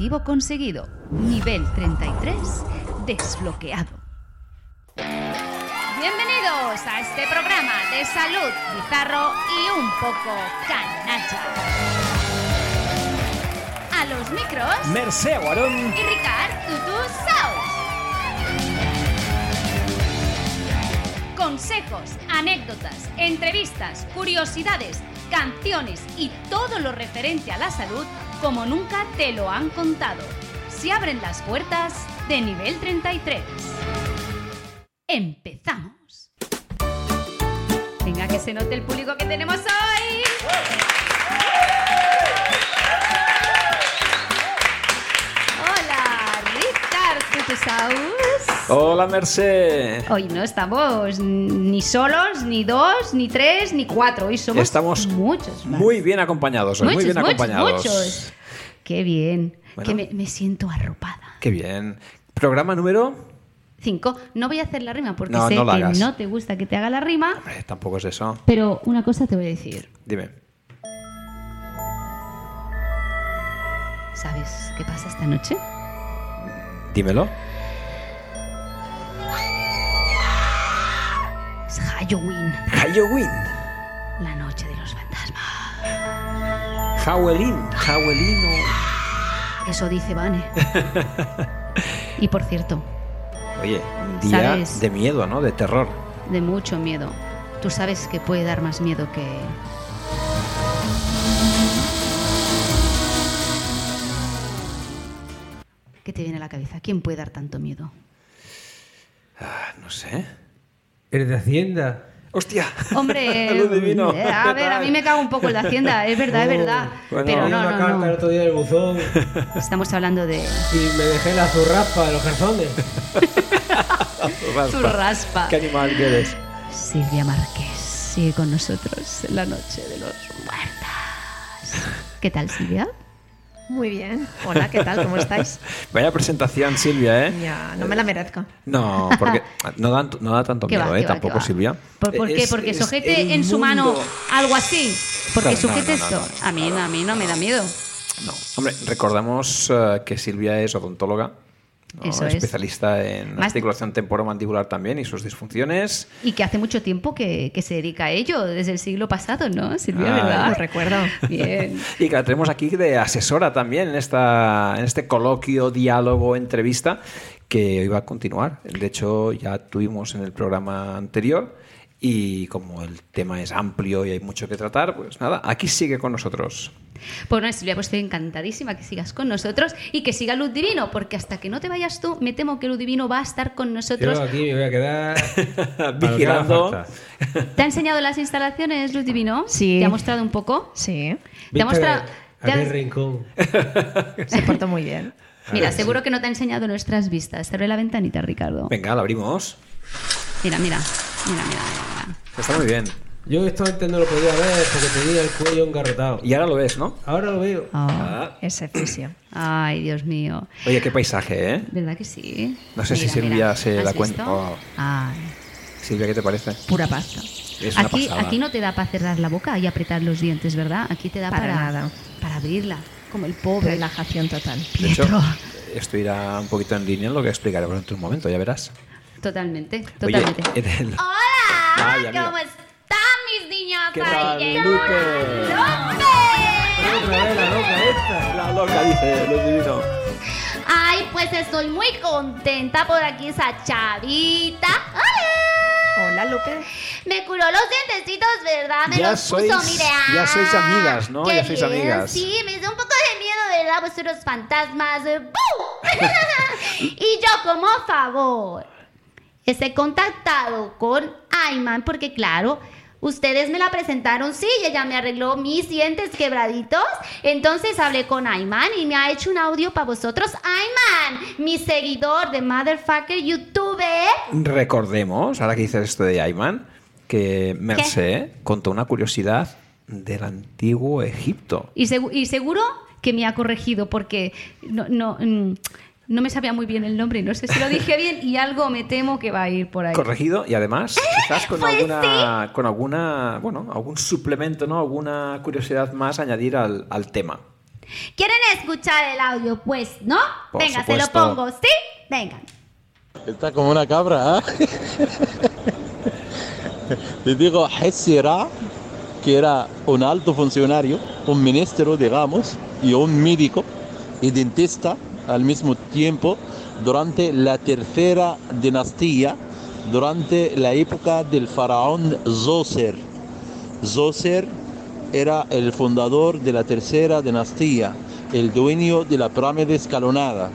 Objetivo conseguido. Nivel 33 desbloqueado. Bienvenidos a este programa de salud bizarro y un poco canalla. A los micros Mercè Guarón. y Ricard Tutu Saus. Consejos, anécdotas, entrevistas, curiosidades, canciones y todo lo referente a la salud como nunca te lo han contado. Se abren las puertas de nivel 33. Empezamos. Venga, que se note el público que tenemos hoy. Hola, Mercè. Hoy no estamos ni solos, ni dos, ni tres, ni cuatro. Hoy somos Estamos muchos. más. muy bien acompañados hoy, muchos, muy bien muchos, acompañados. muchos. Qué bien. Bueno. Que me, me siento arropada. Qué bien. Programa número. Cinco. No voy a hacer la rima porque No, sé no que hagas. no te gusta que te haga la rima. Hombre, tampoco es eso. Pero una cosa te voy a decir. Dime. ¿Sabes qué pasa esta noche? Dímelo. Es Halloween, Halloween. la noche de los fantasmas. Halloween. Halloween. Eso dice Vane. y por cierto, Oye, día ¿Sabes? de miedo, ¿no? De terror. de mucho miedo. Tú sabes que puede dar más miedo que... ¿Qué te viene a la cabeza? ¿Quién puede dar tanto miedo? Ah, no sé. ¿Eres de Hacienda? ¡Hostia! Hombre, Lo divino. eh, a ver, a mí me cago un poco en la hacienda, es verdad, es verdad. Bueno. pero no, una no, carta el no. otro día en el buzón Estamos hablando de y me dejé la zurraspa de los calzones. tu raspa. ¿Qué animal que eres? Silvia Márquez sigue con nosotros en la noche de los muertos. ¿Qué tal, Silvia? Muy bien. Hola, ¿qué tal? ¿Cómo estáis? Vaya presentación, Silvia, ¿eh? Ya, no me la merezco. No, porque no da, no da tanto ¿Qué miedo, va, ¿eh? va, Tampoco? Silvia. ¿Por, por qué? Es- Porque es sujete en su mano algo así. Porque Claro, sujete no, no, esto. no. A mí, a mí no me da miedo. No. Hombre, recordamos eh, que Silvia es odontóloga. Eso es. especialista en Más- articulación temporomandibular también y sus disfunciones. Y que hace mucho tiempo que, que se dedica a ello, desde el siglo pasado, ¿no, Silvia? Ah, ¿Verdad? Lo recuerdo. Bien. Y que la tenemos aquí de asesora también en, esta, en este coloquio, diálogo, entrevista que hoy va a continuar. De hecho, ya tuvimos en el programa anterior y como el tema es amplio y hay mucho que tratar, pues nada, aquí sigue con nosotros. Pues no, Silvia, pues estoy encantadísima que sigas con nosotros y que siga Luz Divino, porque hasta que no te vayas tú, me temo que Luz Divino va a estar con nosotros. Yo aquí me voy a quedar Vigilando. ¿Te ha enseñado las instalaciones, Luz Divino? Sí. ¿Te ha mostrado un poco? Sí, ¿Te ha ¿Viste mostrado...? te ha- aquel rincón? se portó muy bien. Mira, seguro que no te ha enseñado nuestras vistas. Cerré la ventanita, Ricardo. Venga, la abrimos. Mira, mira. Mira, mira, mira. Está muy bien. Yo esto antes no lo podía ver porque tenía el cuello engarrotado. Y ahora lo ves, ¿no? Ahora lo veo. Oh. Ah. Ese fisio. Ay, Dios mío. Oye, qué paisaje, ¿eh? ¿Verdad que sí? No sé si Mira, Silvia mira. se ¿Has da cuenta. Oh. Ay. Silvia, ¿qué te parece? Pura pasta. Es una Aquí, pasada. aquí no te da para cerrar la boca y apretar los dientes, ¿verdad? Aquí te da para, Para nada. para abrirla, como el pobre. Relajación total. De hecho, Pietro. esto irá un poquito en línea en lo que explicaremos en un momento, ya verás. Totalmente, totalmente. ¡Hola! ¿Cómo están mis niños? ¿Qué Ahí tal, llegó Lupe? Lupe. La loca esta. La loca, dice, lo divino. Ay, pues estoy muy contenta por aquí esa chavita. ¡Hola! Hola, Lupe. Me curó los dientecitos, ¿verdad? Me Ya los puso, sois- mire. ya ah, sois amigas, ¿no? qué Ya sois bien, amigas. Sí, me dio un poco de miedo, ¿verdad? Pues unos fantasmas. eh, ¡bum! y yo, como favor, he contactado con Ayman porque, claro, ustedes me la presentaron, sí, y ella me arregló mis dientes quebraditos. Entonces hablé con Ayman y me ha hecho un audio para vosotros. Ayman, mi seguidor de Motherfucker YouTube. Recordemos, ahora que dices esto de Ayman, que Mercé contó una curiosidad del antiguo Egipto. Y, segu- y seguro que me ha corregido porque no, no, mm, No me sabía muy bien el nombre, no sé si lo dije bien y algo me temo que va a ir por ahí. Corregido y además quizás con Pues alguna, con alguna, bueno, algún suplemento, ¿no? Alguna curiosidad más añadir al, al tema. ¿Quieren escuchar el audio? Pues, ¿no? Por Venga, se supuesto. lo pongo, ¿sí? Venga. Está como una cabra, ¿ah? Le digo Hessi Ra, que era un alto funcionario, un ministro, digamos, y un médico y dentista al mismo tiempo durante la tercera dinastía, durante la época del faraón Zoser. Zoser era el fundador de la tercera dinastía, el dueño de la pirámide escalonada.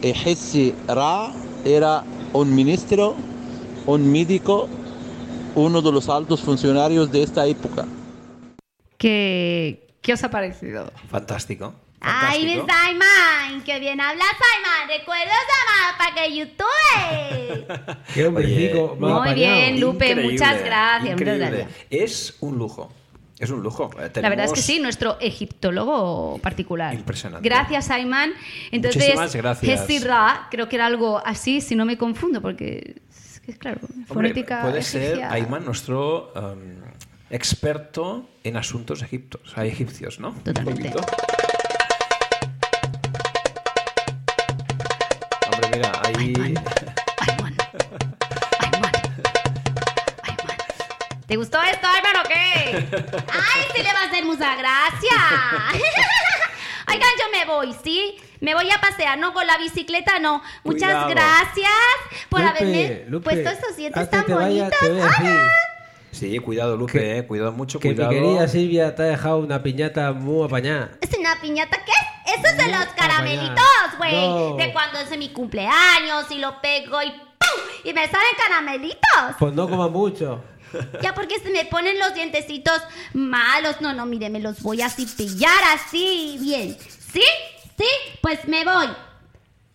Hessi Ra era un ministro, un médico, uno de los altos funcionarios de esta época. ¿Qué, qué os ha parecido? Fantástico. ¡Ay, mi. Simon! ¡Qué bien habla Simon! ¡Recuerdos de para que YouTube! Qué más Muy apañado. bien, Lupe, Increíble, muchas gracias, muchas gracias. Es un lujo. Es un lujo. Eh, La verdad es que tenemos- sí, nuestro egiptólogo particular. Impresionante. Gracias, Ayman. Entonces, Muchísimas gracias. Hesi Ra, creo que era algo así, si no me confundo, porque es que, claro, Hombre, fonética puede ser egipcia. Ayman nuestro um, experto en asuntos egiptos, hay egipcios, ¿no? Un Mira, ahí... ¿Te gustó esto, Ayman, o qué? ¡Ay, sí le va a hacer mucha gracia! Oigan, yo me voy, ¿sí? Me voy a pasear, no con la bicicleta, no. Muchas Cuidado. gracias por Lupe, haberme Lupe, puesto estos dientes tan te vayas, bonitos. te voy a decir Sí, cuidado, Lupe, Que- eh, cuidado mucho, que mi cuidado. querida Silvia te ha dejado una piñata muy apañada. ¿Es una piñata qué es? Eso es de los caramelitos, güey. No. De cuando es mi cumpleaños y lo pego y ¡pum! Y me salen caramelitos. Pues no comas mucho. Ya porque se me ponen los dientecitos malos. No, no, mire, me los voy a cepillar así bien. ¿Sí? ¿Sí? Pues me voy.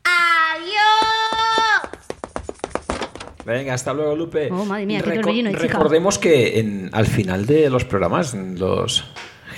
¡Adiós! Venga, hasta luego, Lupe. Oh, madre mía, qué Reco- torbellino, chica. Recordemos que en- al final de los programas, los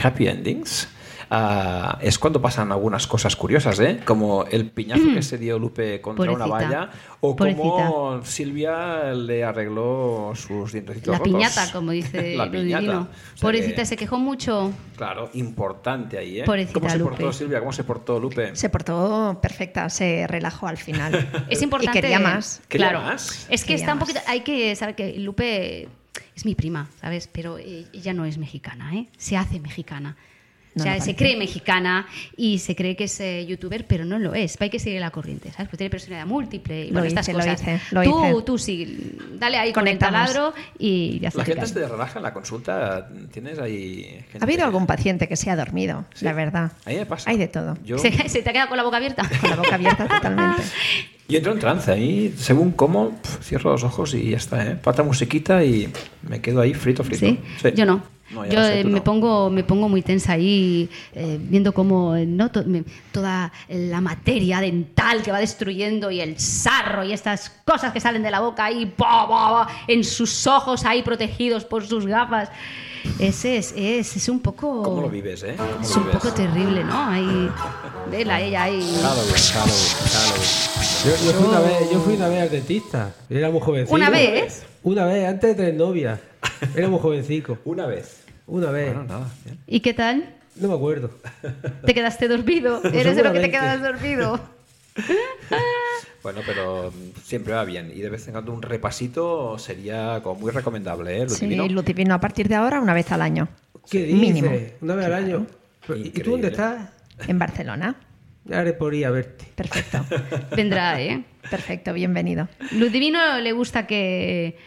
happy endings, ah, es cuando pasan algunas cosas curiosas, ¿eh? Como el piñazo que se dio Lupe contra una. Pobrecita. valla o como. Silvia le arregló sus dientecitos La rotos. piñata, como dice La piñata. divino. O sea Pobrecita, que, se quejó mucho. Claro, importante ahí, ¿eh? Pobrecita ¿Cómo se Lupe. portó Silvia? ¿Cómo se portó Lupe? Se portó perfecta, se relajó al final. Es importante. Y quería más. Quería Claro. más. Es que Quería está un más. poquito. Hay que saber que Lupe es mi prima, ¿sabes? Pero eh, ella no es mexicana, ¿eh? Se hace mexicana. No o sea, se cree mexicana y se cree que es eh, youtuber, pero no lo es. Hay que seguir la corriente, ¿sabes? Porque tiene personalidad múltiple y Lo bueno, estas hice, lo cosas. hice, lo tú, hice. tú sí, dale ahí Conectamos. con el taladro y ya está. La gente se relaja en la consulta. ¿Tienes ahí gente? Ha habido algún paciente que se ha dormido, Sí. la verdad. A mí me pasa. Hay de todo. Yo, ¿Se, se te ha quedado con la boca abierta? Con la boca abierta totalmente. yo entro en trance ahí, según cómo, pf, cierro los ojos y ya está, ¿eh? Pata musiquita y me quedo ahí frito, frito. ¿Sí? Yo no. No, Yo sé, eh, me no. pongo me pongo muy tensa ahí eh, viendo cómo eh, no To- me- toda la materia dental que va destruyendo y el sarro y estas cosas que salen de la boca ahí pa, pa, pa, en sus ojos ahí protegidos por sus gafas. Ese es, es, es un poco ¿Cómo lo vives, eh? ¿Cómo es un vives? poco terrible, ¿no? Ahí vela ella ahí. Halloween, Halloween, Halloween. Yo, yo fui una vez, yo fui una vez al dentista. Era muy jovencito. ¿Una vez? Una vez, antes de tener novia. Era muy. Una vez. Una vez. Bueno, nada. bien. ¿Y qué tal? No me acuerdo. ¿Te quedaste dormido? ¿Eres de lo que te quedas dormido? Bueno, pero mm, siempre va bien. Y de vez en cuando un repasito sería como muy recomendable, ¿eh? Lo Sí, divino. Lutivino a partir de ahora una vez al año. ¿Qué dices? Mínimo. Una vez al año. ¿Y tú dónde estás? En Barcelona. Ya haré por ir a verte. Perfecto. Vendrá, ¿eh? Perfecto, bienvenido. Ludivino le gusta que,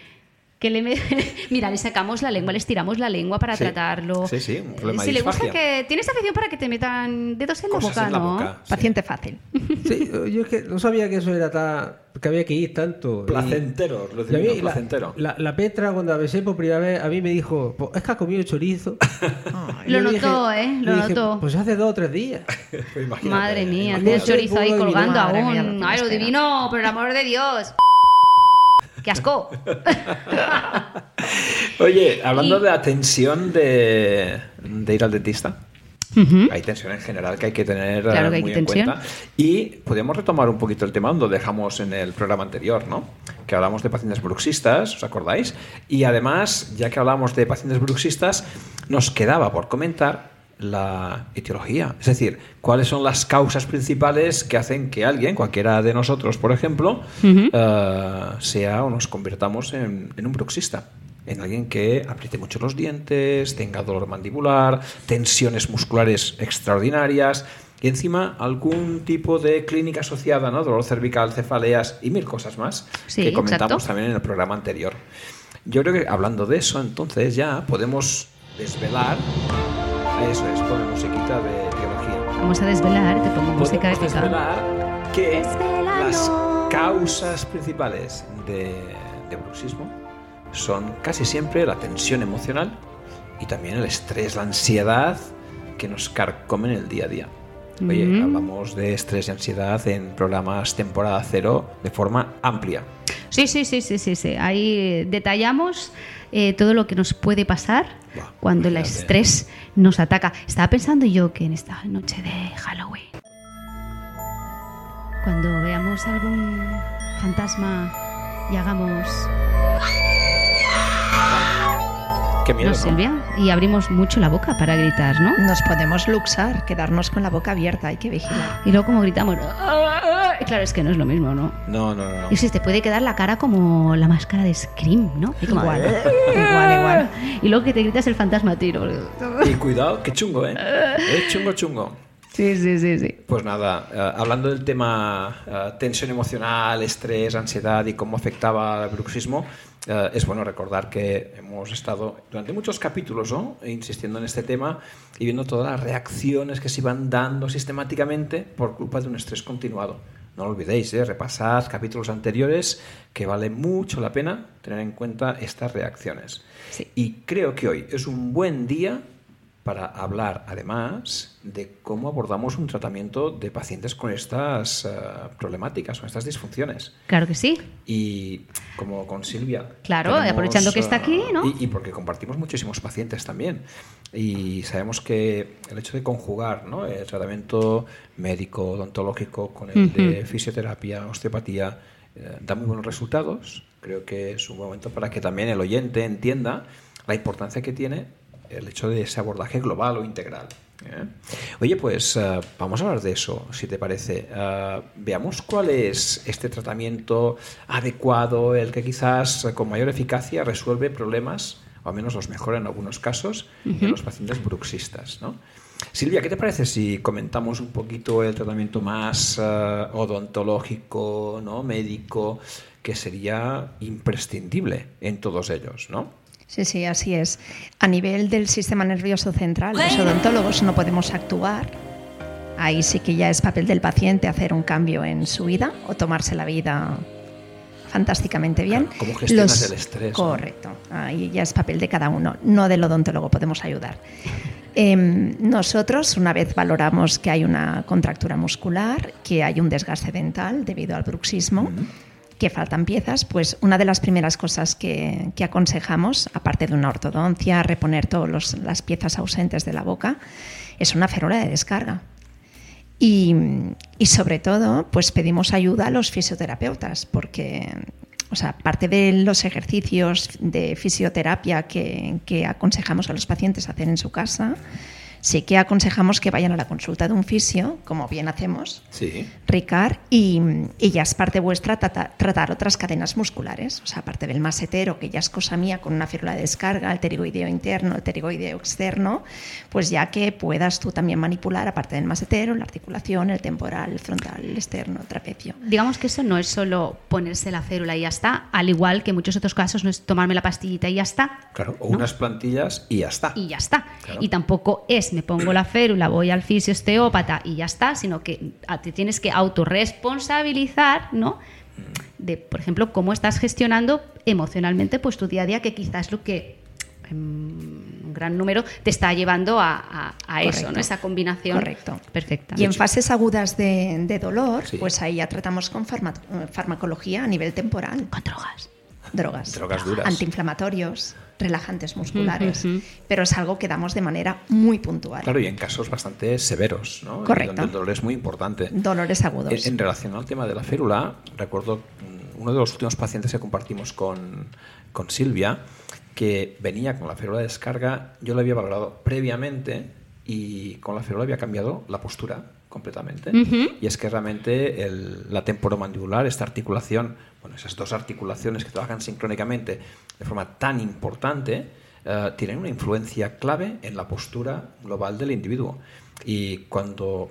que le... me- Mira, le sacamos la lengua, le estiramos la lengua para Sí. tratarlo. Sí, sí, un problema Eh, de Si le gusta que... Tienes afición para que te metan dedos en la Cosas boca, en la ¿no? boca. sí. Paciente fácil. Sí, yo es que no sabía que eso era tan. que había que ir tanto. Placentero, lo y a mí divino, la- placentero. La, la Petra, cuando la besé por primera vez, a mí me dijo: "Pues es que ha comido chorizo. Lo notó, ¿eh? Lo dije, notó. Pues hace dos o tres días. Pues Madre mía, imagínate. tiene el No sé chorizo ahí colgando aún. lo Ay, espera. Ludivino, por el amor de Dios. ¡Qué asco! Oye, hablando Y- de la tensión de, de ir al dentista. Hay tensión en general que hay que tener Claro eh, que hay muy que en cuenta. Y podemos retomar un poquito el tema donde dejamos en el programa anterior, ¿no? Que hablamos de pacientes bruxistas, ¿os acordáis? Y además, ya que hablamos de pacientes bruxistas, nos quedaba por comentar la etiología. Es decir, cuáles son las causas principales que hacen que alguien, cualquiera de nosotros, por ejemplo, eh, sea o nos convirtamos en, en un bruxista. En alguien que apriete mucho los dientes, tenga dolor mandibular, tensiones musculares extraordinarias y encima algún tipo de clínica asociada, ¿no? Dolor cervical, cefaleas y mil cosas más Sí, que comentamos exacto. también en el programa anterior. Yo creo que hablando de eso, entonces ya podemos desvelar. Eso es, poner musiquita de teología. Vamos a desvelar, te pongo música épica. desvelar que las causas principales de, de bruxismo son casi siempre la tensión emocional y también el estrés, la ansiedad que nos carcomen el día a día. Oye, Mm. hablamos de estrés y ansiedad en programas temporada cero de forma amplia. Sí, sí, sí, sí, sí, sí. Ahí eh, detallamos eh, todo lo que nos puede pasar cuando el estrés nos ataca. Estaba pensando yo que en esta noche de Halloween, cuando veamos algún fantasma y hagamos... Qué miedo, ¿No. Y abrimos mucho la boca para gritar, ¿no? Nos podemos luxar, quedarnos con la boca abierta, hay que vigilar. Y luego como gritamos... Claro, es que no es lo mismo, ¿no? No, no, no. Y si te puede quedar la cara como la máscara de Scream, ¿no? Y como- Igual, igual, igual. Y luego que te gritas el fantasma tiro. Y cuidado, qué chungo, ¿eh? Es chungo, chungo. Sí, sí, sí, sí. Pues nada, eh, hablando del tema eh, tensión emocional, estrés, ansiedad y cómo afectaba el bruxismo, eh, es bueno recordar que hemos estado durante muchos capítulos ¿no? insistiendo en este tema y viendo todas las reacciones que se iban dando sistemáticamente por culpa de un estrés continuado. No lo olvidéis, repasad capítulos anteriores que vale mucho la pena tener en cuenta estas reacciones. Sí. Y creo que hoy es un buen día para hablar además de cómo abordamos un tratamiento de pacientes con estas eh, problemáticas, con estas disfunciones. Claro que sí. Y como con Silvia. Claro, aprovechando que está aquí, ¿no? Y, y porque compartimos muchísimos pacientes también. Y sabemos que el hecho de conjugar ¿no? el tratamiento médico, odontológico, con el de Ujú. fisioterapia, osteopatía, eh, da muy buenos resultados. Creo que es un momento para que también el oyente entienda la importancia que tiene el hecho de ese abordaje global o integral. ¿eh? Oye, pues eh, vamos a hablar de eso, si te parece. Eh, veamos cuál es este tratamiento adecuado, el que quizás con mayor eficacia resuelve problemas, o al menos los mejora en algunos casos, en los pacientes bruxistas. ¿no? Silvia, ¿qué te parece si comentamos un poquito el tratamiento más odontológico, ¿no? médico, que sería imprescindible en todos ellos? ¿no? Sí, sí, así es. A nivel del sistema nervioso central, los odontólogos no podemos actuar. Ahí sí que ya es papel del paciente hacer un cambio en su vida o tomarse la vida fantásticamente bien. Claro, ¿cómo gestionas el estrés, no? Correcto. Ahí ya es papel de cada uno. No del odontólogo podemos ayudar. Em, nosotros, una vez valoramos que hay una contractura muscular, que hay un desgaste dental debido al bruxismo, que faltan piezas, pues una de las primeras cosas que, que aconsejamos, aparte de una ortodoncia, reponer todas las piezas ausentes de la boca, es una férula de descarga. Y, y sobre todo, pues pedimos ayuda a los fisioterapeutas, porque, o sea, parte de los ejercicios de fisioterapia que, que aconsejamos a los pacientes hacer en su casa, sí que aconsejamos que vayan a la consulta de un fisio, como bien hacemos, Sí. Ricard, y, y ya es parte vuestra trata- tratar otras cadenas musculares, o sea, aparte del masetero, que ya es cosa mía con una férula de descarga, el pterigoideo interno, el pterigoideo externo, pues ya que puedas tú también manipular, aparte del masetero, la articulación, el temporal, el frontal, el externo, el trapecio. Digamos que eso no es solo ponerse la férula y ya está, al igual que en muchos otros casos no es tomarme la pastillita y ya está. Claro, o ¿no? unas plantillas y ya está. y ya está. Claro. Y tampoco es me pongo la férula, voy al fisio osteópata y ya está, sino que te tienes que autorresponsabilizar, ¿no? De, por ejemplo, cómo estás gestionando emocionalmente pues tu día a día, que quizás es lo que en un gran número te está llevando a, a- a eso. ¿no? Esa combinación Correcto. perfecta. Y en fases agudas de, de dolor, Sí. pues ahí ya tratamos con farma- farmacología a nivel temporal. Con drogas. Drogas. Drogas duras. Antiinflamatorios, relajantes musculares. Pero es algo que damos de manera muy puntual. Claro, y en casos bastante severos, ¿no? Correcto. Donde el dolor es muy importante. Dolores agudos. En, en relación al tema de la férula, recuerdo uno de los últimos pacientes que compartimos con, con Silvia, que venía con la férula de descarga, yo la había valorado previamente y con la férula había cambiado la postura completamente. Y es que realmente el- la temporomandibular, esta articulación, bueno, esas dos articulaciones que trabajan sincrónicamente de forma tan importante, eh, tienen una influencia clave en la postura global del individuo. Y cuando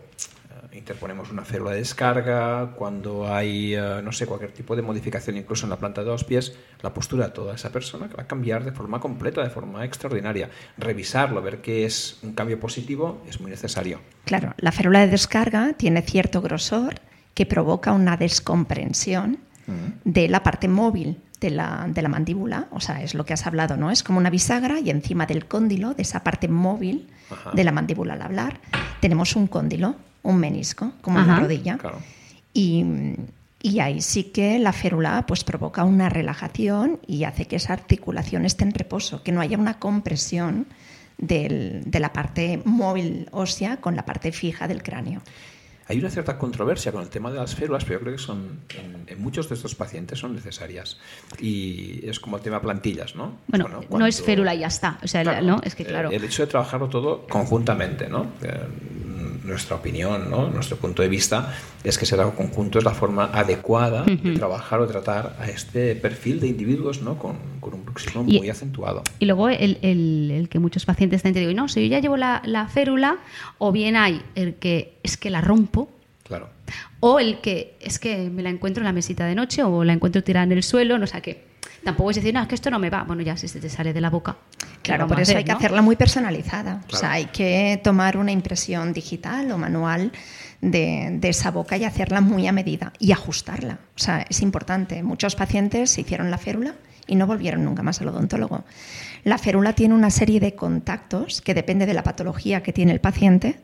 interponemos una férula de descarga, cuando hay, eh, no sé, cualquier tipo de modificación incluso en la planta de los pies, la postura de toda esa persona va a cambiar de forma completa, de forma extraordinaria. Revisarlo, ver que es un cambio positivo, es muy necesario. Claro, la férula de descarga tiene cierto grosor que provoca una descomprensión de la parte móvil de la, de la mandíbula, o sea, es lo que has hablado, ¿no? Es como una bisagra y encima del cóndilo, de esa parte móvil Ajá. de la mandíbula al hablar, tenemos un cóndilo, un menisco, como en la Ajá. rodilla. Claro. Y, y ahí sí que la férula pues, provoca una relajación y hace que esa articulación esté en reposo, que no haya una compresión del- de la parte móvil ósea con la parte fija del cráneo. Hay una cierta controversia con el tema de las férulas, pero yo creo que son en, en muchos de estos pacientes son necesarias. Y es como el tema plantillas, ¿no? Bueno, no es férula y ya está. O sea, Claro, no, es que eh, claro. El hecho de trabajarlo todo conjuntamente, ¿no? Nuestra opinión, ¿no? Nuestro punto de vista es que trabajo conjunto es la forma adecuada de trabajar o tratar a este perfil de individuos, ¿no? Con, con un bruxismo muy acentuado. Y luego el, el- el que muchos pacientes te digo, no, si yo ya llevo la, la férula, o bien hay el que es que la rompo, Claro. o el que es que me la encuentro en la mesita de noche o la encuentro tirada en el suelo, no sé qué. Tampoco es decir, no, es que esto no me va. Bueno, ya si se te sale de la boca. ¿qué Claro, por eso hacer, hay que no? hacerla muy personalizada. O sea, hay que tomar una impresión digital o manual de, de esa boca y hacerla muy a medida y ajustarla. O sea, es importante. Muchos pacientes se hicieron la férula y no volvieron nunca más al odontólogo. La férula tiene una serie de contactos que depende de la patología que tiene el paciente,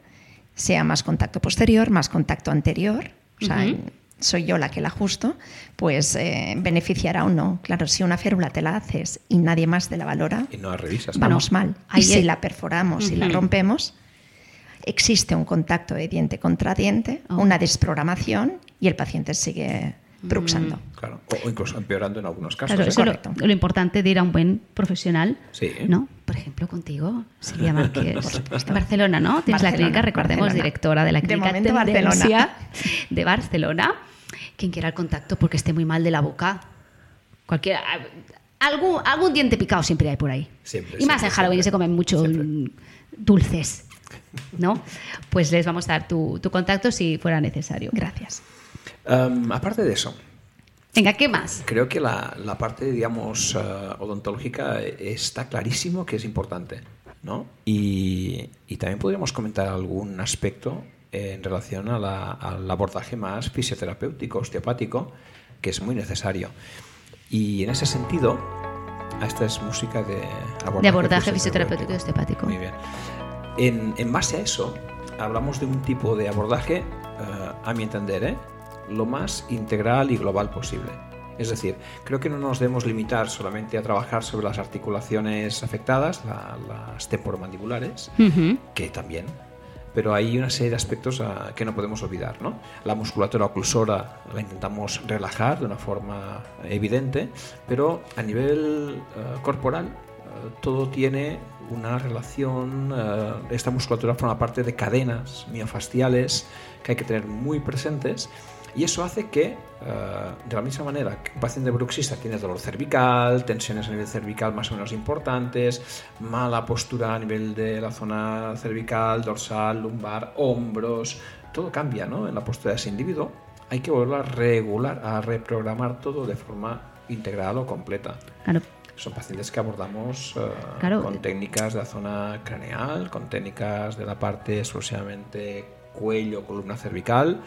sea más contacto posterior, más contacto anterior. O sea, Ujú. Soy yo la que la ajusto, pues eh, beneficiará o no. Claro, si una férula te la haces y nadie más te la valora, Y no la revisas. Bueno, vamos mal. ahí y si la perforamos y la rompemos, existe un contacto de diente contra diente, Oh. una desprogramación y el paciente sigue. Bruxando. Claro. O, incluso empeorando en algunos casos. Claro, ¿eh? eso es lo, Correcto. lo importante de ir a un buen profesional, Sí. ¿no? Por ejemplo, contigo, Silvia Márquez, Barcelona, ¿no? Tienes la Barcelona, clínica, recordemos, Barcelona. directora de la De clínica Tendencia Barcelona. de Barcelona. Quien quiera el contacto porque esté muy mal de la boca, cualquiera, algún, algún diente picado siempre hay por ahí. Siempre, y más siempre, en Halloween siempre. se comen mucho Siempre. mm, dulces, ¿no? Pues les vamos a dar tu, tu contacto si fuera necesario. Gracias. Um, aparte de eso, Venga, ¿qué más? Creo que la, la parte, digamos, eh, odontológica está clarísimo que es importante, ¿no? Y, y también podríamos comentar algún aspecto en relación a la- al abordaje más fisioterapéutico, osteopático, que es muy necesario. Y en ese sentido, esta es música de abordaje, De abordaje fisioterapéutico y osteopático. Muy bien. En, en base a eso, hablamos de un tipo de abordaje, eh, a mi entender, ¿eh? Lo más integral y global posible. Es decir, creo que no nos debemos limitar solamente a trabajar sobre las articulaciones afectadas, la- las temporomandibulares, Ujú. que también, pero hay una serie de aspectos ah, que no podemos olvidar. ¿no? La musculatura oclusora la intentamos relajar de una forma evidente, pero a nivel eh, corporal eh, todo tiene una relación, eh, esta musculatura forma parte de cadenas miofasciales que hay que tener muy presentes y eso hace que, eh, de la misma manera que un paciente bruxista tiene dolor cervical, tensiones a nivel cervical más o menos importantes, mala postura a nivel de la zona cervical, dorsal, lumbar, hombros, todo cambia ¿no? en la postura de ese individuo. Hay que volver a regular, a reprogramar todo de forma integral o completa. Claro. Son pacientes que abordamos eh, Claro. con técnicas de la zona craneal, con técnicas de la parte exclusivamente cuello, columna cervical.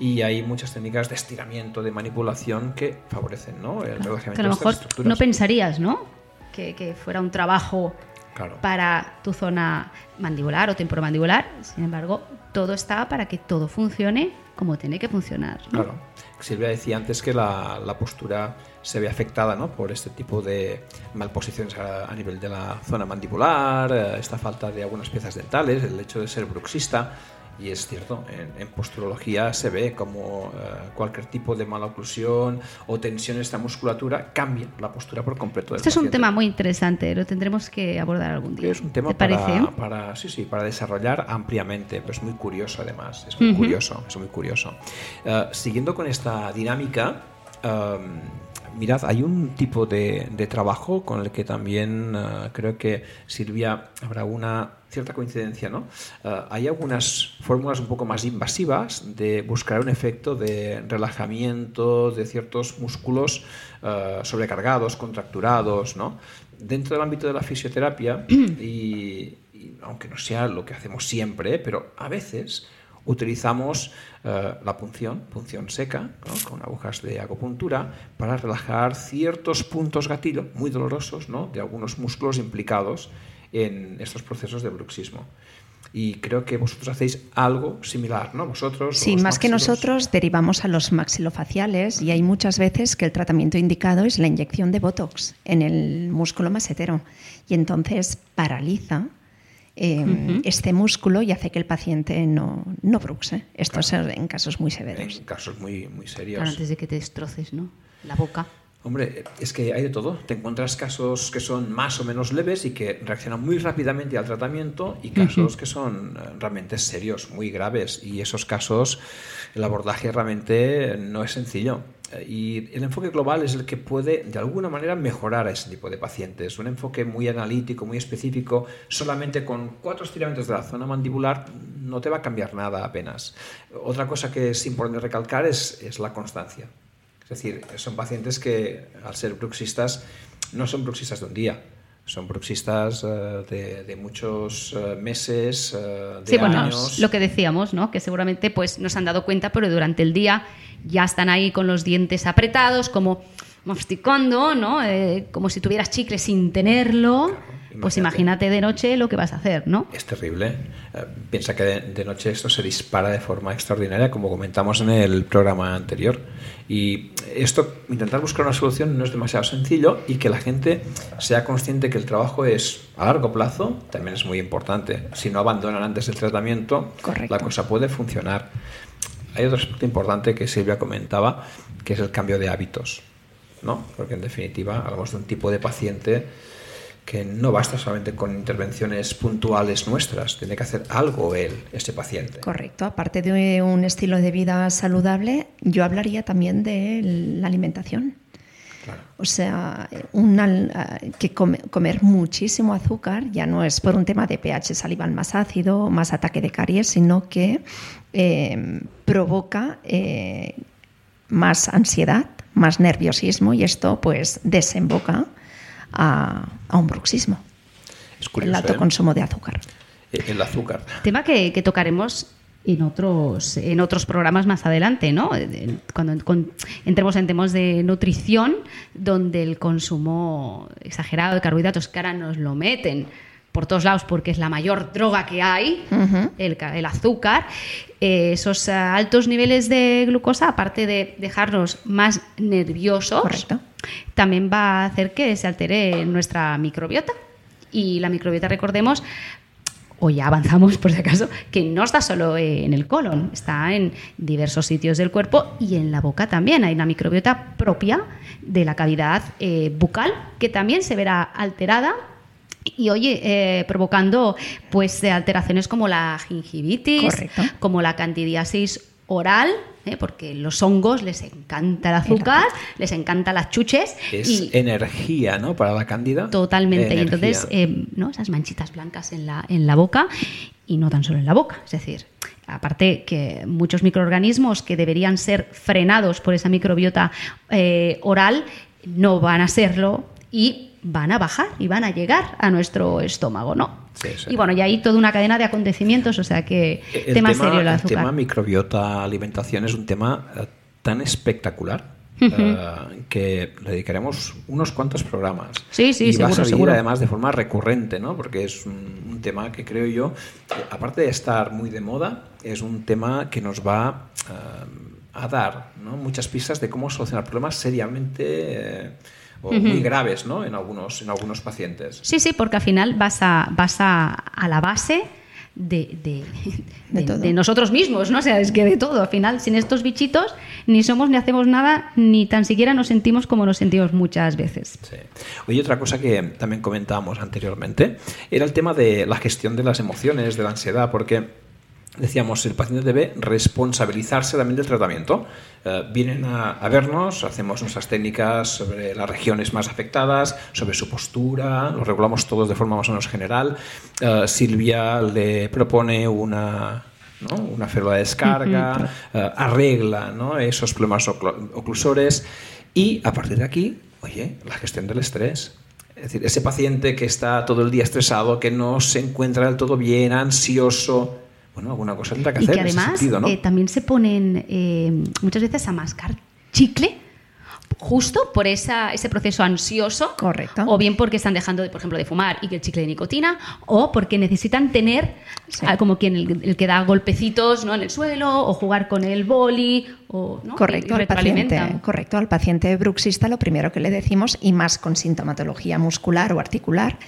Y hay muchas técnicas de estiramiento, de manipulación que favorecen ¿no? el relajamiento Que a lo mejor no pensarías, ¿no? Que, que fuera un trabajo Claro. para tu zona mandibular o temporomandibular. Sin embargo, todo está para que todo funcione como tiene que funcionar. ¿no? Claro. Silvia decía antes que la, la postura se ve afectada ¿no? por este tipo de malposiciones a, a nivel de la zona mandibular, eh, esta falta de algunas piezas dentales, el hecho de ser bruxista. Y es cierto, en, en posturología se ve como eh, cualquier tipo de mala oclusión o tensión en esta musculatura cambia la postura por completo. Este es un tema muy interesante, lo tendremos que abordar algún día. Es un tema ¿Te parece? para, sí, sí, para desarrollar ampliamente, pero es muy curioso además, es muy curioso, es muy curioso. Eh, siguiendo con esta dinámica, em, mirad, hay un tipo de, de trabajo con el que también eh, creo que Silvia habrá una cierta coincidencia, ¿no? Eh, hay algunas fórmulas un poco más invasivas de buscar un efecto de relajamiento de ciertos músculos eh, sobrecargados, contracturados, ¿no? Dentro del ámbito de la fisioterapia, y, y aunque no sea lo que hacemos siempre, pero a veces utilizamos eh, la punción, punción seca, ¿no? con agujas de acupuntura, para relajar ciertos puntos gatillo muy dolorosos ¿no? de algunos músculos implicados en estos procesos de bruxismo. Y creo que vosotros hacéis algo similar, ¿no? Vosotros. Sí, más que máximos. nosotros derivamos a los maxilofaciales y hay muchas veces que el tratamiento indicado es la inyección de Botox en el músculo masetero y entonces paraliza eh, Ujú. este músculo y hace que el paciente no, no bruxe. Esto es en casos muy severos. En casos muy, muy serios. Claro, antes de que te destroces, ¿no? La boca. Hombre, es que hay de todo. Te encuentras casos que son más o menos leves y que reaccionan muy rápidamente al tratamiento y casos que son eh, realmente serios, muy graves. Y esos casos, el abordaje realmente no es sencillo. Eh, Y el enfoque global es el que puede, de alguna manera, mejorar a ese tipo de pacientes. Un enfoque muy analítico, muy específico, solamente con cuatro estiramientos de la zona mandibular no te va a cambiar nada apenas. Otra cosa que es importante recalcar es, es la constancia. Es decir, son pacientes que, al ser bruxistas, no son bruxistas de un día, son bruxistas eh, de, de muchos eh, meses, eh, de Sí, bueno, años. lo que decíamos, ¿no? Que seguramente pues no se han dado cuenta, pero durante el día ya están ahí con los dientes apretados, como masticando, ¿no? Eh, como si tuvieras chicle sin tenerlo. pues imagínate. imagínate de noche lo que vas a hacer, ¿no? Es terrible. Eh, piensa que de, de noche esto se dispara de forma extraordinaria, como comentamos en el programa anterior. Y esto, intentar buscar una solución no es demasiado sencillo y que la gente sea consciente que el trabajo es a largo plazo también es muy importante. Si no abandonan antes el tratamiento, Correcto. la cosa puede funcionar. Hay otro aspecto importante que Silvia comentaba, que es el cambio de hábitos. ¿No? Porque en definitiva hablamos de un tipo de paciente que no basta solamente con intervenciones puntuales nuestras, tiene que hacer algo él, ese paciente. Correcto. Aparte de un estilo de vida saludable, yo hablaría también de la alimentación. Claro. O sea, eh, que come- comer muchísimo azúcar ya no es por un tema de pH salival más ácido, más ataque de caries, sino que eh, provoca eh, más ansiedad, más nerviosismo y esto pues desemboca a, a un bruxismo, Es el curioso. alto ¿eh? consumo de azúcar. El azúcar. Tema que, que tocaremos en otros, en otros programas más adelante, ¿no? Cuando con- entremos en temas de nutrición, donde el consumo exagerado de carbohidratos, que ahora nos lo meten por todos lados porque es la mayor droga que hay, el, el azúcar, eh, esos ah, altos niveles de glucosa, aparte de dejarnos más nerviosos, Correcto. también va a hacer que se altere nuestra microbiota. Y la microbiota, recordemos, o ya avanzamos por si acaso, que no está solo eh, en el colon, está en diversos sitios del cuerpo y en la boca también. Hay una microbiota propia de la cavidad eh, bucal que también se verá alterada y oye, eh, provocando pues eh, alteraciones como la gingivitis, Correcto. como la candidiasis oral, ¿eh? porque los hongos les encanta el azúcar, les encanta las chuches Es y energía, ¿no? Para la cándida. totalmente. Y entonces, eh, ¿no? esas manchitas blancas en la, en la boca y no tan solo en la boca. Es decir, aparte que muchos microorganismos que deberían ser frenados por esa microbiota eh, oral no van a serlo y van a bajar y van a llegar a nuestro estómago, ¿no? Sí, sí. Y bueno, y hay toda una cadena de acontecimientos, o sea que El tema, serio el el azúcar. tema microbiota alimentación es un tema eh, tan espectacular eh, que le dedicaremos unos cuantos programas. Sí, sí, y va a seguro, salir seguro. además de forma recurrente, ¿no? Porque es un, un tema que creo yo, aparte de estar muy de moda, es un tema que nos va eh, a dar ¿no? muchas pistas de cómo solucionar problemas seriamente eh, o muy graves, ¿no? En algunos, en algunos pacientes. Sí, sí, porque al final vas a, vas a, a la base de, de- De de- nosotros mismos, ¿no? O sea, es que de todo. Al final, sin estos bichitos, ni somos ni hacemos nada, ni tan siquiera nos sentimos como nos sentimos muchas veces. Sí. Oye, otra cosa que también comentábamos anteriormente era el tema de la gestión de las emociones, de la ansiedad, porque decíamos, el paciente debe responsabilizarse también del tratamiento. Eh, vienen a, a vernos, hacemos nuestras técnicas sobre las regiones más afectadas, sobre su postura, lo regulamos todos de forma más o menos general. Eh, Silvia le propone una... ¿no? una férula de descarga, eh, arregla ¿no? esos problemas oclu- oclusores y a partir de aquí, oye, la gestión del estrés. Es decir, ese paciente que está todo el día estresado, que no se encuentra del todo bien, ansioso, bueno, alguna cosa tendrá que Y hacer que en ese además sentido, ¿no? eh, también se ponen eh, muchas veces a mascar chicle justo por esa, ese proceso ansioso. Correcto. O bien porque están dejando, de, por ejemplo, de fumar y que el chicle de nicotina, o porque necesitan tener, Sí. ah, como quien el, el que da golpecitos ¿no? en el suelo, o jugar con el boli, o ¿no? Correcto, Y al paciente, correcto, al paciente bruxista lo primero que le decimos, y más con sintomatología muscular o articular,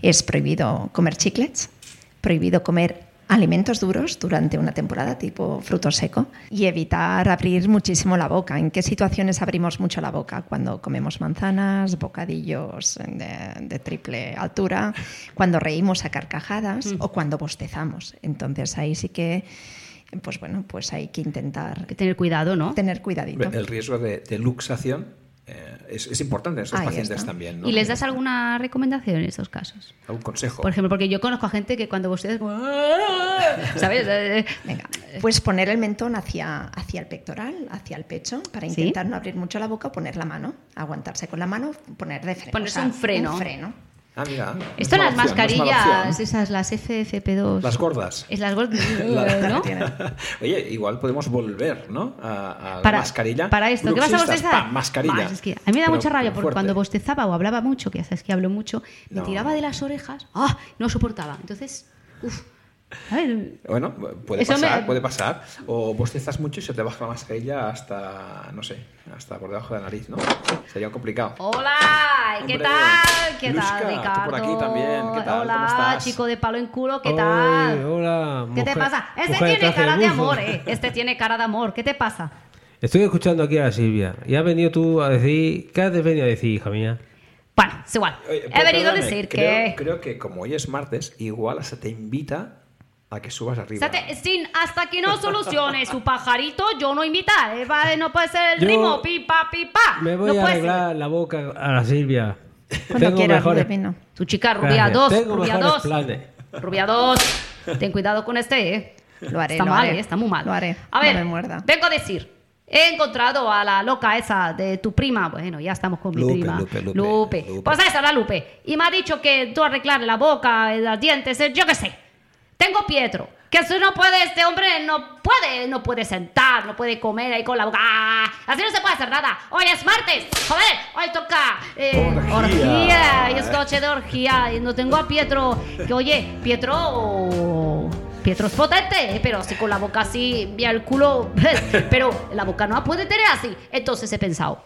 es prohibido comer chiclets, prohibido comer alimentos duros durante una temporada tipo fruto seco y evitar abrir muchísimo la boca. ¿En qué situaciones abrimos mucho la boca? Cuando comemos manzanas, bocadillos de, de triple altura, cuando reímos a carcajadas o cuando bostezamos. Entonces ahí sí que, pues bueno, pues hay que intentar Hay que tener cuidado, ¿no? tener cuidadito. El riesgo de, de luxación eh, es, es importante en estos Ahí pacientes está. también. ¿no? ¿Y les das alguna recomendación en estos casos? algún consejo? Por ejemplo, porque yo conozco a gente que cuando ustedes... ¿Sabes? Eh, Venga, pues poner el mentón hacia, hacia el pectoral, hacia el pecho, para Sí. intentar no abrir mucho la boca, o poner la mano, aguantarse con la mano, poner de freno. Ponerse un freno. Un freno. Ah, mira, Esto las opción, no es mala mascarillas, esas, las FFP2. Las gordas. Es las gordas, ¿no? Oye, igual podemos volver, ¿no? A, a la Para, mascarilla. para esto, ¿qué vas a bostezar? pam, mascarilla. Bah, es que a mí me da Pero- mucha rabia porque fuerte. cuando bostezaba o hablaba mucho, que ya sabes que hablo mucho, me No. tiraba de las orejas, ¡ah! No soportaba. Entonces, uff. Bueno, puede Eso me- pasar, puede pasar. O bostezas mucho y se te baja la mascarilla hasta, no sé, hasta por debajo de la nariz, ¿no? Sería complicado. Hola, ¿qué Hombre, tal? ¿Qué Luzca, tal, Ricardo? por aquí también, ¿qué tal? Hola, ¿Cómo estás? chico de palo en culo, ¿qué tal? hola, ¿Qué te mujer- pasa? Este de tiene traje cara de bufo. amor, ¿eh? Este tiene cara de amor. ¿Qué te pasa? Estoy escuchando aquí a Silvia y has venido tú a decir. ¿Qué has venido a decir, hija mía? Bueno, es igual. Oye, He venido a decir creo, que... Creo que como hoy es martes, igual se te invita a que subas arriba. Estate- sin, hasta que no solucione su pajarito, yo no invita. eh, vale, no puede ser el Yo ritmo, pipa, pipa. Me voy no a arreglar la boca a la Silvia. Cuando quieras, Rubino. ser. Tu chica, rubia Gracias. 2, Tengo rubia mejores 2. planes. Rubia 2. Ten cuidado con este, ¿eh? Lo haré, Está lo mal, haré. ¿eh? Está muy mal. Lo haré, A no ver, me muerda. vengo a decir. He encontrado a la loca esa de tu prima. Bueno, ya estamos con mi Lupe, prima. Lupe, Lupe, Lupe. Pues esa, la Lupe. Y me ha dicho que tú arreglarle la boca, eh, los dientes, eh, yo qué sé. Tengo Pietro. Que eso no puede, este hombre no puede, no puede sentar, no puede comer ahí con la boca. ¡Ah! Así no se puede hacer nada. Hoy es martes, joder, hoy toca eh, Orgía. orgía. Y es noche de orgía. Y no tengo a Pietro. Que oye, Pietro. Pietro es potente, pero así con la boca así, mira el culo. Pero la boca no la puede tener así. Entonces he pensado,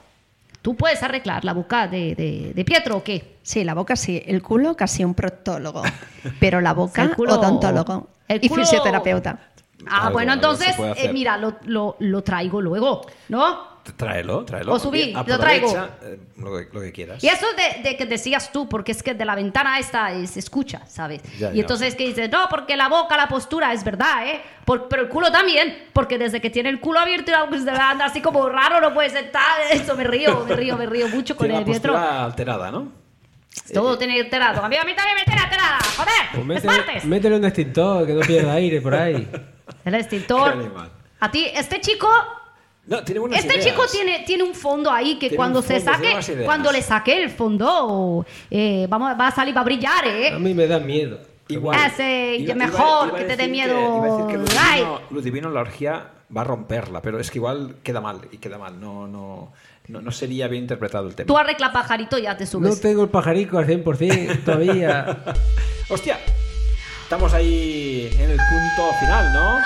¿tú puedes arreglar la boca de, de, de Pietro o qué? Sí, la boca sí, el culo casi un proctólogo, pero la boca El culo- odontólogo el y fisioterapeuta. Ah, Algo, bueno, entonces, eh, mira, lo, lo, lo traigo luego, ¿no? Tráelo, tráelo. O subí, Bien, lo aprovecha, traigo. eh, lo, que, lo que quieras. Y eso de, de que decías tú, porque es que de la ventana esta eh, se escucha, ¿sabes? Ya, y ya. entonces que dices, no, porque la boca, la postura, es verdad, ¿eh? Por- pero el culo también, porque desde que tiene el culo abierto y se anda así como raro, no puede sentar, eso me río, me río, me río mucho con Tiene el Pietro. postura alterada, ¿no? Todo tiene alterado. A mí, a mí también me tiene alterada, joder, Pues es métele, martes. métele un extintor que no pierda aire por ahí. El extintor. animal. A ti, este chico No, tiene buenas Este ideas. chico tiene, tiene un fondo ahí que Tiene cuando se fondo, tiene saque, cuando le saque el fondo, eh, vamos, va a salir, va a brillar, A ¿eh? mí me da miedo. Igual. Ese, Iba- mejor iba- iba que a te dé miedo. a que Ludivino, Ludivino la orgía va a romperla, pero es que igual queda mal y queda mal. No, no, no, no sería bien interpretado el tema. Tú arregla pajarito y ya te No subes. tengo el pajarico al 100% todavía. ¡Hostia! Estamos ahí en el punto final, ¿no?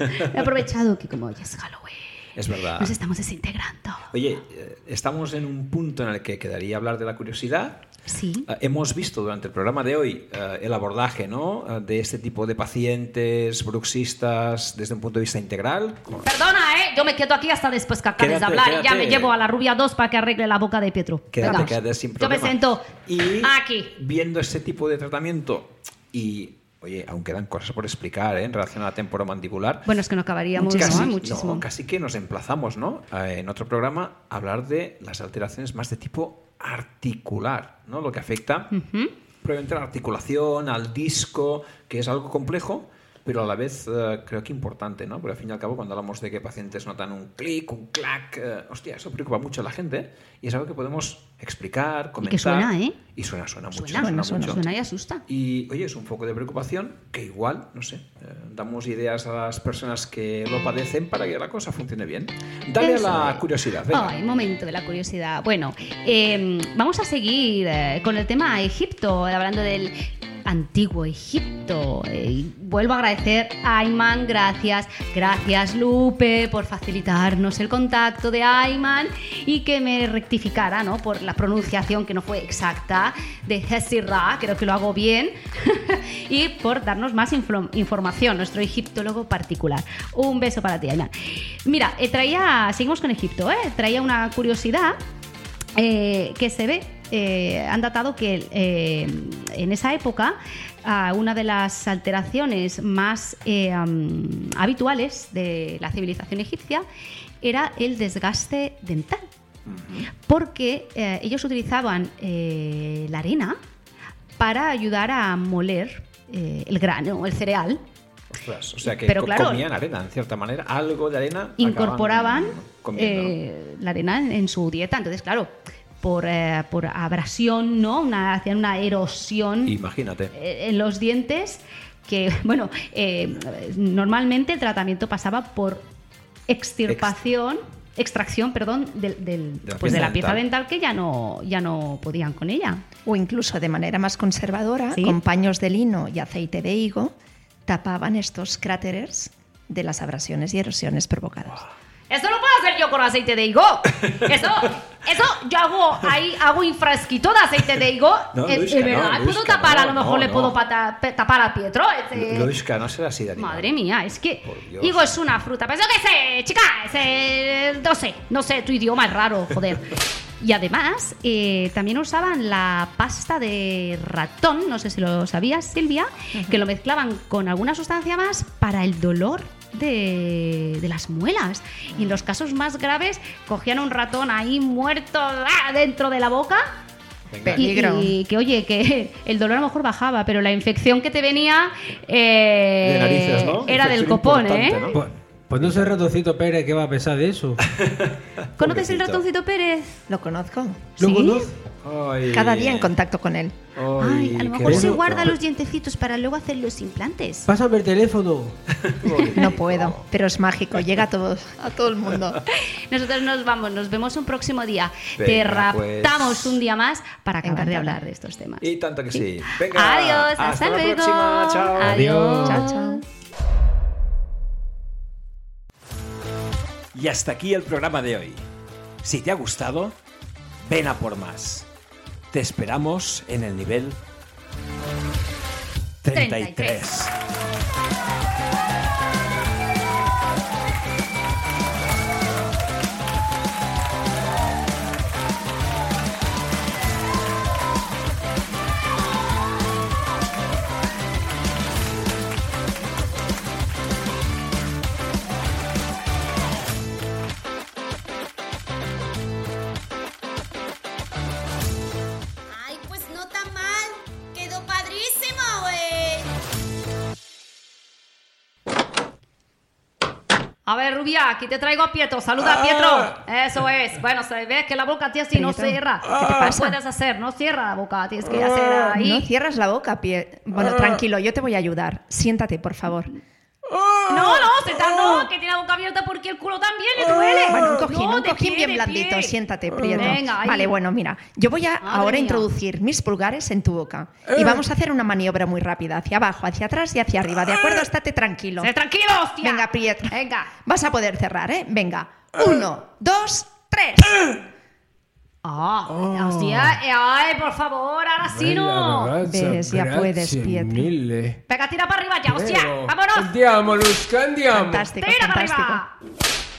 He aprovechado que como ya es Halloween, Es verdad. nos estamos desintegrando. Oye, eh, estamos en un punto en el que quedaría hablar de la curiosidad. Sí. Eh, Hemos visto durante el programa de hoy eh, el abordaje ¿no? Eh, de este tipo de pacientes bruxistas desde un punto de vista integral. Perdona, ¿eh? Yo me quedo aquí hasta después que acabes Quédate, de hablar y ya quédate. me llevo a la rubia 2 para que arregle la boca de Pietro. Quédate, quédate sin Yo problema. me siento Y aquí. viendo este tipo de tratamiento y, oye, aún quedan cosas por explicar ¿eh? en relación a la temporomandibular. Bueno, es que no acabaríamos, casi, ¿no? Muchísimo. no, casi que nos emplazamos, ¿no? Eh, en otro programa a hablar de las alteraciones más de tipo articular, ¿no? Lo que afecta probablemente a la articulación, al disco, que es algo complejo, pero a la vez eh, creo que importante, ¿no? Porque al fin y al cabo, cuando hablamos de que pacientes notan un clic, un clac, eh, hostia, eso preocupa mucho a la gente y es algo que podemos explicar, comentar. suena, ¿eh? Y suena, suena mucho. Suena, suena suena, mucho. suena y asusta. Y oye, es un foco de preocupación que igual, no sé, eh, damos ideas a las personas que lo padecen para que la cosa funcione bien. Dale Eso a la curiosidad, venga. Ay, momento de la curiosidad. Bueno, eh, vamos a seguir con el tema Egipto, hablando del antiguo Egipto. Eh, y vuelvo a agradecer a Ayman, gracias, gracias Lupe por facilitarnos el contacto de Ayman y que me rectificara ¿no? por la pronunciación que no fue exacta de Hesirra, creo que lo hago bien, y por darnos más información, nuestro egiptólogo particular. Un beso para ti, Ayman. Mira, eh, traía, seguimos con Egipto, ¿eh? traía una curiosidad eh, que se ve, eh, han datado que eh, en esa época ah, una de las alteraciones más eh, habituales de la civilización egipcia era el desgaste dental. Porque ellos utilizaban la arena para ayudar a moler el grano, el cereal, Ostras, o sea que Pero co- claro- comían arena, en cierta manera, algo de arena. incorporaban eh, la arena en, en su dieta. Entonces, claro, por, eh, por abrasión, ¿no? Una, hacían una erosión Imagínate. eh, en los dientes que, bueno, eh, normalmente el tratamiento pasaba por extirpación, extracción, perdón, del, del- De la pues de pieza la pieza dental. dental que ya no, ya no podían con ella. O incluso de manera más conservadora, Sí. con paños de lino y aceite de higo, tapaban estos cráteres de las abrasiones y erosiones provocadas. Eso lo puedo hacer yo con aceite de higo. Eso, eso yo hago ahí, hago un frasquito de aceite de higo. No, Eh, Luisca, eh, ¿verdad? no, puedo Luisca, tapar, a no, lo mejor no, le no. puedo pata- pe- tapar a Pietro. este- Luisca, no será así de animal. Madre mía, es que higo es una fruta. Pero yo qué sé, chica, es, eh, no sé, no sé, tu idioma es raro, joder. Y además, eh, también usaban la pasta de ratón, no sé si lo sabías, Silvia, que lo mezclaban con alguna sustancia más para el dolor de, de las muelas. Y en los casos más graves, cogían un ratón ahí muerto ¡ah! dentro de la boca. Y, Peligro. y que oye, que el dolor a lo mejor bajaba, pero la infección que te venía eh, De narices, ¿no? era del copón, ¿eh? ¿no? Pues, pues no sé ratoncito Pérez que va a pesar de eso. ¿Conoces el ratoncito Pérez? Lo conozco. ¿Lo ¿Sí? conozco? Ay. Cada día en contacto con él. Ay, a lo mejor se bonito. guarda los dientecitos para luego hacer los implantes. Pásame el teléfono. No puedo, pero es mágico, llega a todos, a todo el mundo. Nosotros nos vamos, nos vemos un próximo día. Te Venga, pues. raptamos un día más para acabar de hablar de estos temas. Y tanto que sí. Venga. Adiós, hasta, hasta la luego. próxima. Chao. Adiós. Chao, chao. Y hasta aquí el programa de hoy. Si te ha gustado, ven a por más. Te esperamos en el nivel 33. 33. A ver, Rubia, aquí te traigo a Pietro. Saluda a Pietro. Eso es. Bueno, se ve que la boca tienes y no Pietro, cierra. ¿qué te pasa? puedes hacer? No cierra la boca. Tienes que hacer ahí. No cierras la boca, pie. Bueno, tranquilo, yo te voy a ayudar. Siéntate, por favor. No, no, sentar no, que tiene la boca abierta porque el culo también le duele. Bueno, un cojín, No, un cojín pie, bien blandito. pie. Siéntate, Prieto. Venga, ahí. Vale, bueno, mira. Yo voy a Madre ahora mía. introducir mis pulgares en tu boca. Y vamos a hacer una maniobra muy rápida. Hacia abajo, hacia atrás y hacia arriba. ¿De acuerdo? Estate tranquilo. Sé tranquilo, hostia. Venga, Prieto. Venga. Vas a poder cerrar, ¿eh? Venga. Uno, dos, tres. Ah, hostia. eh, Ay, por favor, ahora sí no. Ves, ya puedes, Pietro. Venga, tira para arriba ya, hostia. Vámonos. Andiamo, Lusca, andiamo. Fantástico, Tira para fantástico. arriba.